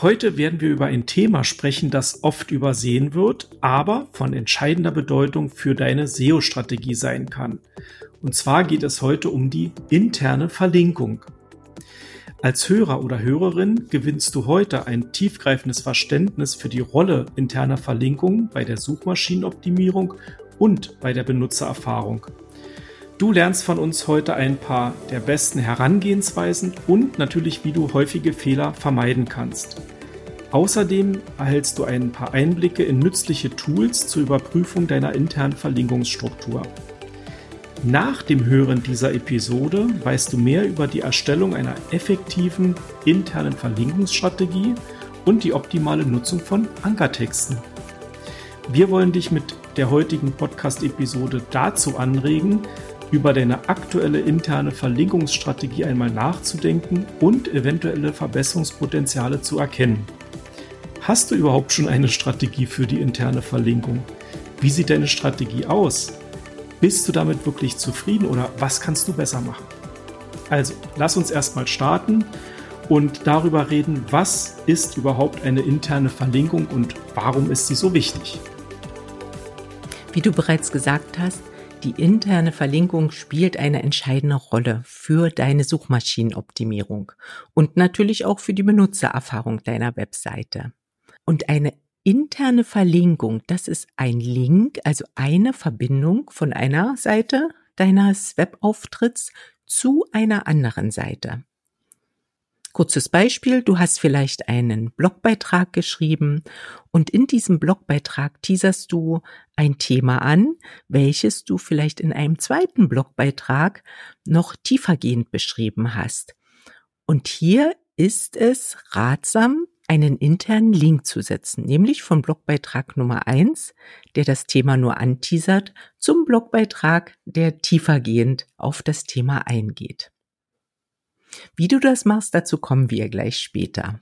Heute werden wir über ein Thema sprechen, das oft übersehen wird, aber von entscheidender Bedeutung für deine SEO-Strategie sein kann. Und zwar geht es heute um die interne Verlinkung. Als Hörer oder Hörerin gewinnst du heute ein tiefgreifendes Verständnis für die Rolle interner Verlinkung bei der Suchmaschinenoptimierung und bei der Benutzererfahrung. Du lernst von uns heute ein paar der besten Herangehensweisen und natürlich, wie du häufige Fehler vermeiden kannst. Außerdem erhältst du ein paar Einblicke in nützliche Tools zur Überprüfung deiner internen Verlinkungsstruktur. Nach dem Hören dieser Episode weißt du mehr über die Erstellung einer effektiven internen Verlinkungsstrategie und die optimale Nutzung von Ankertexten. Wir wollen dich mit der heutigen Podcast-Episode dazu anregen, über deine aktuelle interne Verlinkungsstrategie einmal nachzudenken und eventuelle Verbesserungspotenziale zu erkennen. Hast du überhaupt schon eine Strategie für die interne Verlinkung? Wie sieht deine Strategie aus? Bist du damit wirklich zufrieden oder was kannst du besser machen? Also, lass uns erstmal starten und darüber reden, was ist überhaupt eine interne Verlinkung und warum ist sie so wichtig? Wie du bereits gesagt hast, die interne Verlinkung spielt eine entscheidende Rolle für deine Suchmaschinenoptimierung und natürlich auch für die Benutzererfahrung deiner Webseite. Und eine interne Verlinkung, das ist ein Link, also eine Verbindung von einer Seite deines Webauftritts zu einer anderen Seite. Kurzes Beispiel, du hast vielleicht einen Blogbeitrag geschrieben und in diesem Blogbeitrag teaserst du ein Thema an, welches du vielleicht in einem zweiten Blogbeitrag noch tiefergehend beschrieben hast. Und hier ist es ratsam, einen internen Link zu setzen, nämlich vom Blogbeitrag Nummer eins, der das Thema nur anteasert, zum Blogbeitrag, der tiefergehend auf das Thema eingeht. Wie du das machst, dazu kommen wir gleich später.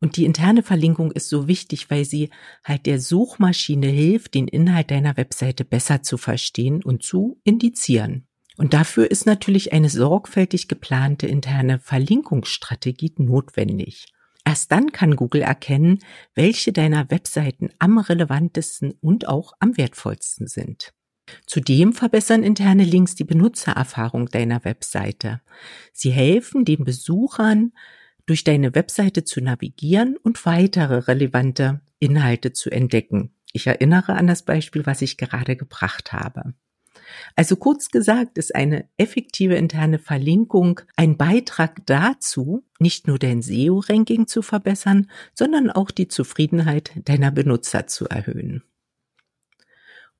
Und die interne Verlinkung ist so wichtig, weil sie halt der Suchmaschine hilft, den Inhalt deiner Webseite besser zu verstehen und zu indizieren. Und dafür ist natürlich eine sorgfältig geplante interne Verlinkungsstrategie notwendig. Erst dann kann Google erkennen, welche deiner Webseiten am relevantesten und auch am wertvollsten sind. Zudem verbessern interne Links die Benutzererfahrung deiner Webseite. Sie helfen den Besuchern, durch deine Webseite zu navigieren und weitere relevante Inhalte zu entdecken. Ich erinnere an das Beispiel, was ich gerade gebracht habe. Also kurz gesagt ist eine effektive interne Verlinkung ein Beitrag dazu, nicht nur dein SEO-Ranking zu verbessern, sondern auch die Zufriedenheit deiner Benutzer zu erhöhen.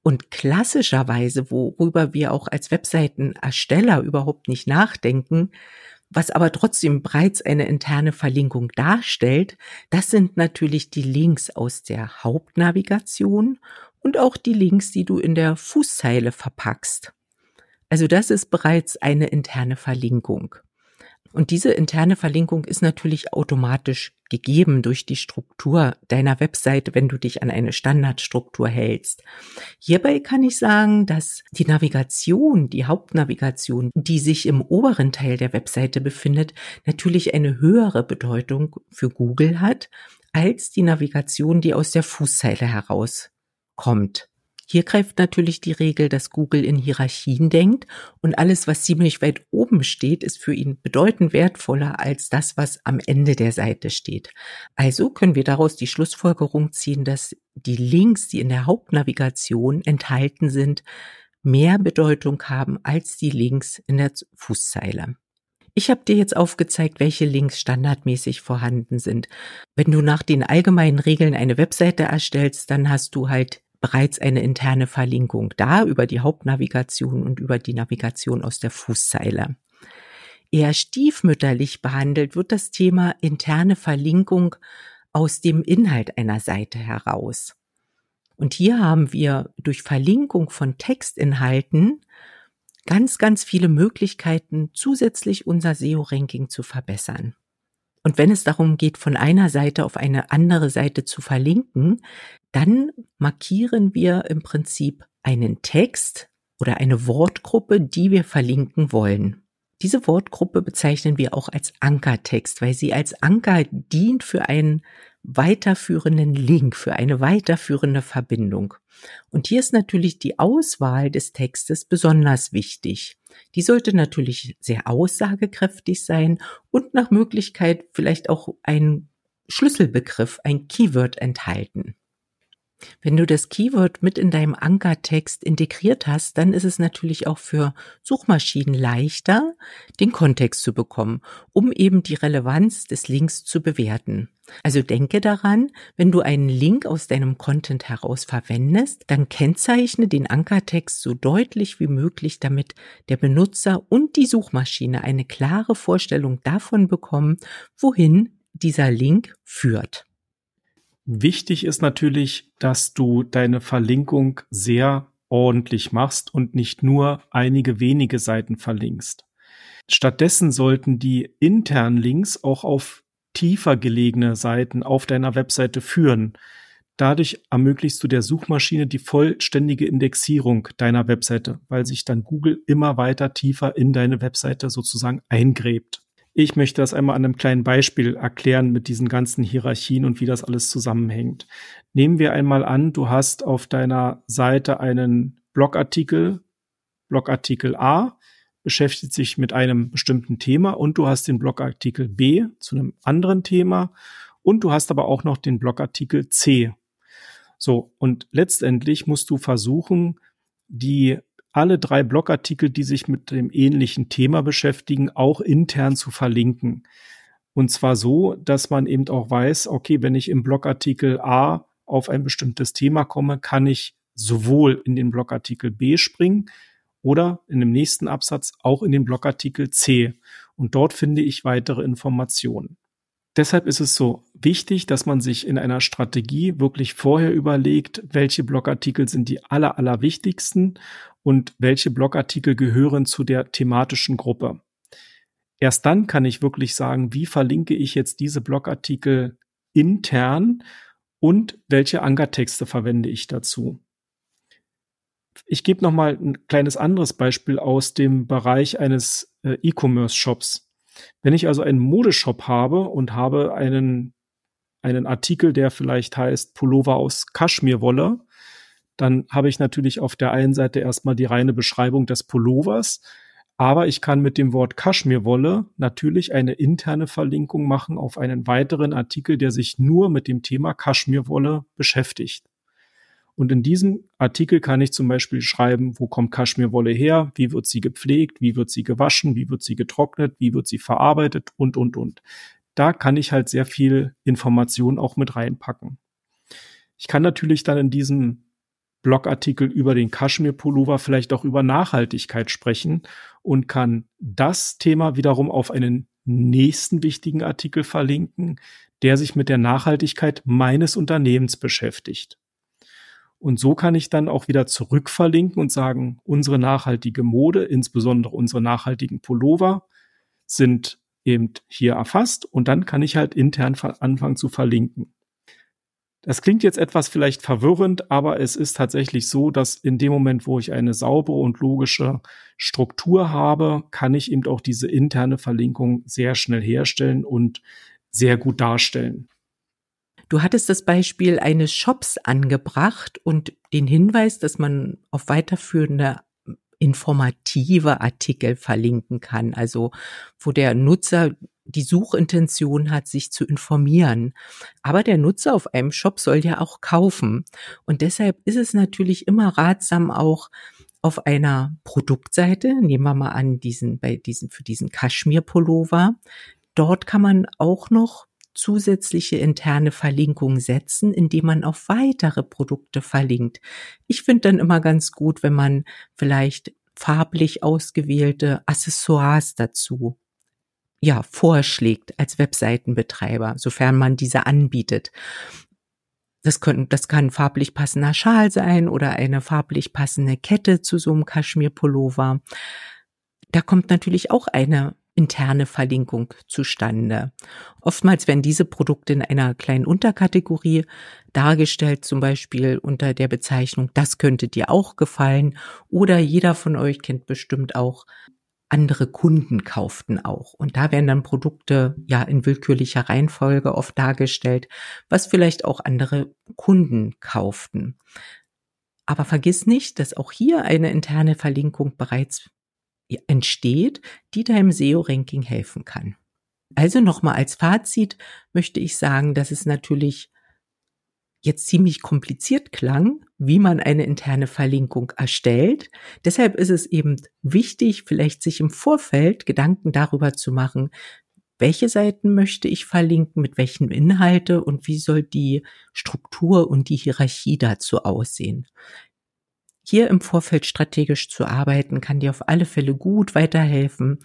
Und klassischerweise, worüber wir auch als Webseitenersteller überhaupt nicht nachdenken, was aber trotzdem bereits eine interne Verlinkung darstellt, das sind natürlich die Links aus der Hauptnavigation und auch die Links, die du in der Fußzeile verpackst. Also das ist bereits eine interne Verlinkung. Und diese interne Verlinkung ist natürlich automatisch gegeben durch die Struktur deiner Webseite, wenn du dich an eine Standardstruktur hältst. Hierbei kann ich sagen, dass die Navigation, die Hauptnavigation, die sich im oberen Teil der Webseite befindet, natürlich eine höhere Bedeutung für Google hat als die Navigation, die aus der Fußzeile herauskommt. Hier greift natürlich die Regel, dass Google in Hierarchien denkt und alles, was ziemlich weit oben steht, ist für ihn bedeutend wertvoller als das, was am Ende der Seite steht. Also können wir daraus die Schlussfolgerung ziehen, dass die Links, die in der Hauptnavigation enthalten sind, mehr Bedeutung haben als die Links in der Fußzeile. Ich habe dir jetzt aufgezeigt, welche Links standardmäßig vorhanden sind. Wenn du nach den allgemeinen Regeln eine Webseite erstellst, dann hast du halt bereits eine interne Verlinkung da über die Hauptnavigation und über die Navigation aus der Fußzeile. Eher stiefmütterlich behandelt wird das Thema interne Verlinkung aus dem Inhalt einer Seite heraus. Und hier haben wir durch Verlinkung von Textinhalten ganz, ganz viele Möglichkeiten, zusätzlich unser SEO-Ranking zu verbessern. Und wenn es darum geht, von einer Seite auf eine andere Seite zu verlinken, dann markieren wir im Prinzip einen Text oder eine Wortgruppe, die wir verlinken wollen. Diese Wortgruppe bezeichnen wir auch als Ankertext, weil sie als Anker dient für einen weiterführenden Link, für eine weiterführende Verbindung. Und hier ist natürlich die Auswahl des Textes besonders wichtig. Die sollte natürlich sehr aussagekräftig sein und nach Möglichkeit vielleicht auch ein Schlüsselbegriff, ein Keyword enthalten. Wenn du das Keyword mit in deinem Ankertext integriert hast, dann ist es natürlich auch für Suchmaschinen leichter, den Kontext zu bekommen, um eben die Relevanz des Links zu bewerten. Also denke daran, wenn du einen Link aus deinem Content heraus verwendest, dann kennzeichne den Ankertext so deutlich wie möglich, damit der Benutzer und die Suchmaschine eine klare Vorstellung davon bekommen, wohin dieser Link führt. Wichtig ist natürlich, dass du deine Verlinkung sehr ordentlich machst und nicht nur einige wenige Seiten verlinkst. Stattdessen sollten die internen Links auch auf tiefer gelegene Seiten auf deiner Webseite führen. Dadurch ermöglichst du der Suchmaschine die vollständige Indexierung deiner Webseite, weil sich dann Google immer weiter tiefer in deine Webseite sozusagen eingräbt. Ich möchte das einmal an einem kleinen Beispiel erklären mit diesen ganzen Hierarchien und wie das alles zusammenhängt. Nehmen wir einmal an, du hast auf deiner Seite einen Blogartikel, Blogartikel A, beschäftigt sich mit einem bestimmten Thema und du hast den Blogartikel B zu einem anderen Thema und du hast aber auch noch den Blogartikel C. So, und letztendlich musst du versuchen, die alle drei Blogartikel, die sich mit dem ähnlichen Thema beschäftigen, auch intern zu verlinken. Und zwar so, dass man eben auch weiß, okay, wenn ich im Blogartikel A auf ein bestimmtes Thema komme, kann ich sowohl in den Blogartikel B springen oder in dem nächsten Absatz auch in den Blogartikel C. Und dort finde ich weitere Informationen. Deshalb ist es so wichtig, dass man sich in einer Strategie wirklich vorher überlegt, welche Blogartikel sind die aller, aller wichtigsten und welche Blogartikel gehören zu der thematischen Gruppe. Erst dann kann ich wirklich sagen, wie verlinke ich jetzt diese Blogartikel intern und welche Ankertexte verwende ich dazu. Ich gebe noch mal ein kleines anderes Beispiel aus dem Bereich eines äh, E-Commerce-Shops. Wenn ich also einen Modeshop habe und habe einen, einen Artikel, der vielleicht heißt Pullover aus Kaschmirwolle, dann habe ich natürlich auf der einen Seite erstmal die reine Beschreibung des Pullovers, aber ich kann mit dem Wort Kaschmirwolle natürlich eine interne Verlinkung machen auf einen weiteren Artikel, der sich nur mit dem Thema Kaschmirwolle beschäftigt. Und in diesem Artikel kann ich zum Beispiel schreiben, wo kommt Kaschmirwolle her, wie wird sie gepflegt, wie wird sie gewaschen, wie wird sie getrocknet, wie wird sie verarbeitet und, und, und. Da kann ich halt sehr viel Information auch mit reinpacken. Ich kann natürlich dann in diesem Blogartikel über den Kaschmir-Pullover vielleicht auch über Nachhaltigkeit sprechen und kann das Thema wiederum auf einen nächsten wichtigen Artikel verlinken, der sich mit der Nachhaltigkeit meines Unternehmens beschäftigt. Und so kann ich dann auch wieder zurückverlinken und sagen, unsere nachhaltige Mode, insbesondere unsere nachhaltigen Pullover, sind eben hier erfasst und dann kann ich halt intern anfangen zu verlinken. Das klingt jetzt etwas vielleicht verwirrend, aber es ist tatsächlich so, dass in dem Moment, wo ich eine saubere und logische Struktur habe, kann ich eben auch diese interne Verlinkung sehr schnell herstellen und sehr gut darstellen. Du hattest das Beispiel eines Shops angebracht und den Hinweis, dass man auf weiterführende informative Artikel verlinken kann, also wo der Nutzer die Suchintention hat, sich zu informieren. Aber der Nutzer auf einem Shop soll ja auch kaufen. Und deshalb ist es natürlich immer ratsam, auch auf einer Produktseite, nehmen wir mal an, diesen, bei diesen, für diesen Kaschmir-Pullover, dort kann man auch noch zusätzliche interne Verlinkung setzen, indem man auf weitere Produkte verlinkt. Ich finde dann immer ganz gut, wenn man vielleicht farblich ausgewählte Accessoires dazu ja, vorschlägt als Webseitenbetreiber, sofern man diese anbietet. Das, können, das kann farblich passender Schal sein oder eine farblich passende Kette zu so einem Kaschmir-Pullover. Da kommt natürlich auch eine interne Verlinkung zustande. Oftmals werden diese Produkte in einer kleinen Unterkategorie dargestellt, zum Beispiel unter der Bezeichnung, das könnte dir auch gefallen. Oder jeder von euch kennt bestimmt auch andere Kunden kauften auch. Und da werden dann Produkte ja in willkürlicher Reihenfolge oft dargestellt, was vielleicht auch andere Kunden kauften. Aber vergiss nicht, dass auch hier eine interne Verlinkung bereits entsteht, die deinem SEO-Ranking helfen kann. Also nochmal als Fazit möchte ich sagen, dass es natürlich jetzt ziemlich kompliziert klang, wie man eine interne Verlinkung erstellt. Deshalb ist es eben wichtig, vielleicht sich im Vorfeld Gedanken darüber zu machen, welche Seiten möchte ich verlinken, mit welchen Inhalte und wie soll die Struktur und die Hierarchie dazu aussehen. Hier im Vorfeld strategisch zu arbeiten, kann dir auf alle Fälle gut weiterhelfen,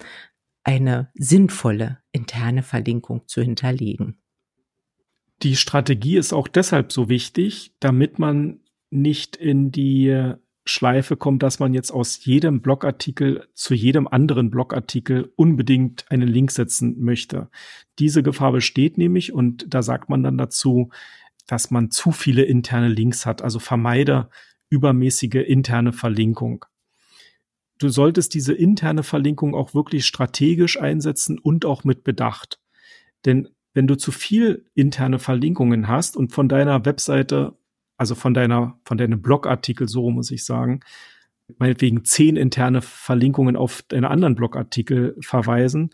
eine sinnvolle interne Verlinkung zu hinterlegen. Die Strategie ist auch deshalb so wichtig, damit man nicht in die Schleife kommt, dass man jetzt aus jedem Blogartikel zu jedem anderen Blogartikel unbedingt einen Link setzen möchte. Diese Gefahr besteht nämlich und da sagt man dann dazu, dass man zu viele interne Links hat. Also vermeide übermäßige interne Verlinkung. Du solltest diese interne Verlinkung auch wirklich strategisch einsetzen und auch mit Bedacht. Denn wenn du zu viel interne Verlinkungen hast und von deiner Webseite, also von deiner, von deinem Blogartikel, so muss ich sagen, meinetwegen zehn interne Verlinkungen auf deine anderen Blogartikel verweisen,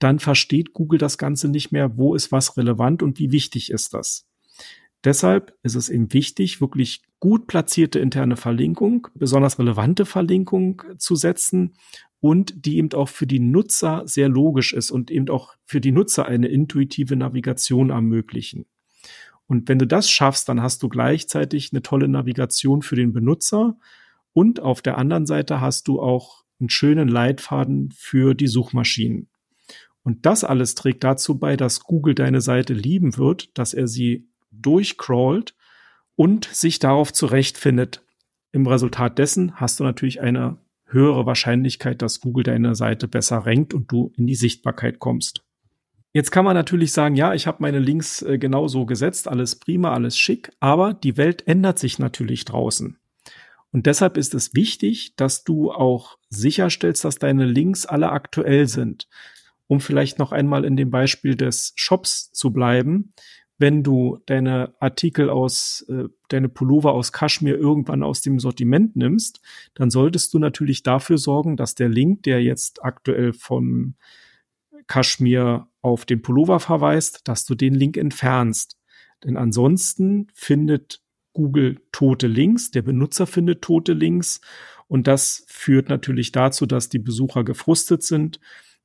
dann versteht Google das Ganze nicht mehr, wo ist was relevant und wie wichtig ist das. Deshalb ist es eben wichtig, wirklich gut platzierte interne Verlinkung, besonders relevante Verlinkung zu setzen und die eben auch für die Nutzer sehr logisch ist und eben auch für die Nutzer eine intuitive Navigation ermöglichen. Und wenn du das schaffst, dann hast du gleichzeitig eine tolle Navigation für den Benutzer und auf der anderen Seite hast du auch einen schönen Leitfaden für die Suchmaschinen. Und das alles trägt dazu bei, dass Google deine Seite lieben wird, dass er sie durchcrawlt und sich darauf zurechtfindet. Im Resultat dessen hast du natürlich eine höhere Wahrscheinlichkeit, dass Google deine Seite besser rankt und du in die Sichtbarkeit kommst. Jetzt kann man natürlich sagen, ja, ich habe meine Links äh, genauso gesetzt, alles prima, alles schick, aber die Welt ändert sich natürlich draußen. Und deshalb ist es wichtig, dass du auch sicherstellst, dass deine Links alle aktuell sind. Um vielleicht noch einmal in dem Beispiel des Shops zu bleiben wenn du deine Artikel aus, äh, deine Pullover aus Kaschmir irgendwann aus dem Sortiment nimmst, dann solltest du natürlich dafür sorgen, dass der Link, der jetzt aktuell vom Kaschmir auf den Pullover verweist, dass du den Link entfernst. Denn ansonsten findet Google tote Links, der Benutzer findet tote Links und das führt natürlich dazu, dass die Besucher gefrustet sind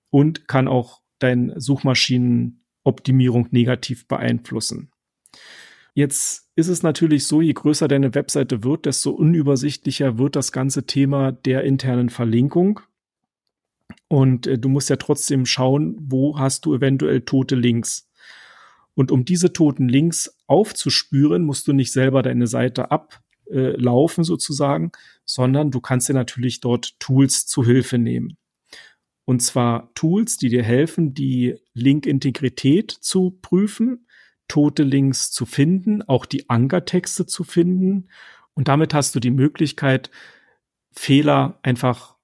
und kann auch dein Suchmaschinen Optimierung negativ beeinflussen. Jetzt ist es natürlich so, je größer deine Webseite wird, desto unübersichtlicher wird das ganze Thema der internen Verlinkung. Und äh, du musst ja trotzdem schauen, wo hast du eventuell tote Links. Und um diese toten Links aufzuspüren, musst du nicht selber deine Seite ablaufen sozusagen, sondern du kannst dir natürlich dort Tools zu Hilfe nehmen. Und zwar Tools, die dir helfen, die Link-Integrität zu prüfen, tote Links zu finden, auch die Ankertexte zu finden. Und damit hast du die Möglichkeit, Fehler einfach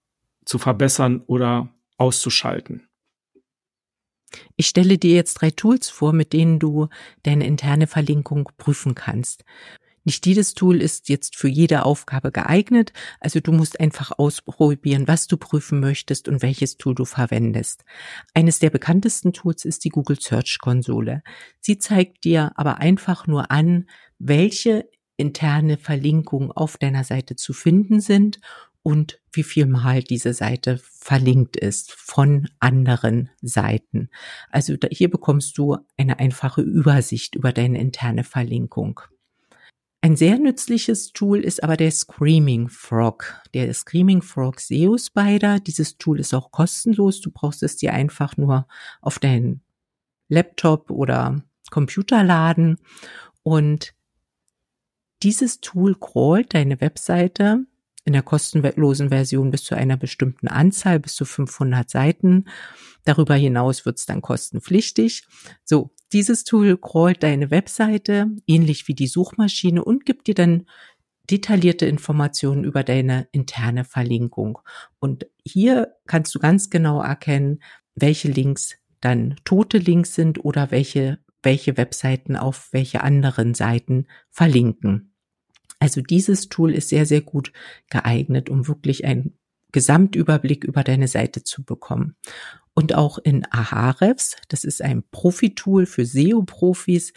zu verbessern oder auszuschalten. Ich stelle dir jetzt drei Tools vor, mit denen du deine interne Verlinkung prüfen kannst. Nicht jedes Tool ist jetzt für jede Aufgabe geeignet, also du musst einfach ausprobieren, was du prüfen möchtest und welches Tool du verwendest. Eines der bekanntesten Tools ist die Google Search Konsole. Sie zeigt dir aber einfach nur an, welche interne Verlinkungen auf deiner Seite zu finden sind und wie viel mal diese Seite verlinkt ist von anderen Seiten. Also hier bekommst du eine einfache Übersicht über deine interne Verlinkung. Ein sehr nützliches Tool ist aber der Screaming Frog. Der Screaming Frog SEO Spider. Dieses Tool ist auch kostenlos. Du brauchst es dir einfach nur auf deinen Laptop oder Computer laden. Und dieses Tool crawlt deine Webseite in der kostenlosen Version bis zu einer bestimmten Anzahl, bis zu 500 Seiten. Darüber hinaus wird es dann kostenpflichtig. So, dieses Tool crawlt deine Webseite ähnlich wie die Suchmaschine und gibt dir dann detaillierte Informationen über deine interne Verlinkung. Und hier kannst du ganz genau erkennen, welche Links dann tote Links sind oder welche, welche Webseiten auf welche anderen Seiten verlinken. Also dieses Tool ist sehr, sehr gut geeignet, um wirklich einen Gesamtüberblick über deine Seite zu bekommen. Und auch in Ahrefs, das ist ein Profi-Tool für SEO-Profis,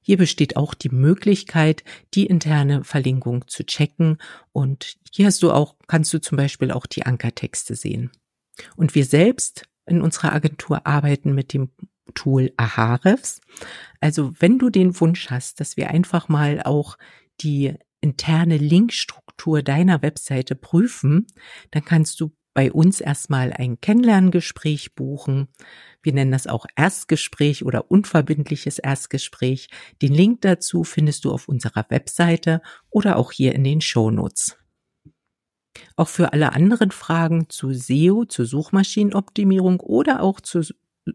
hier besteht auch die Möglichkeit, die interne Verlinkung zu checken. Und hier hast du auch, kannst du zum Beispiel auch die Ankertexte sehen. Und wir selbst in unserer Agentur arbeiten mit dem Tool Ahrefs. Also wenn du den Wunsch hast, dass wir einfach mal auch die interne Linkstruktur deiner Webseite prüfen, dann kannst du bei uns erstmal ein Kennenlerngespräch buchen. Wir nennen das auch Erstgespräch oder unverbindliches Erstgespräch. Den Link dazu findest du auf unserer Webseite oder auch hier in den Shownotes. Auch für alle anderen Fragen zu SEO, zur Suchmaschinenoptimierung oder auch zur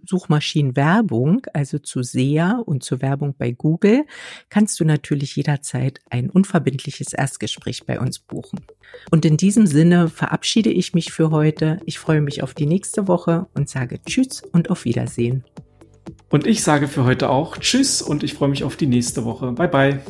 Suchmaschinenwerbung, also zu SEA und zur Werbung bei Google, kannst du natürlich jederzeit ein unverbindliches Erstgespräch bei uns buchen. Und in diesem Sinne verabschiede ich mich für heute. Ich freue mich auf die nächste Woche und sage Tschüss und auf Wiedersehen. Und ich sage für heute auch Tschüss und ich freue mich auf die nächste Woche. Bye bye.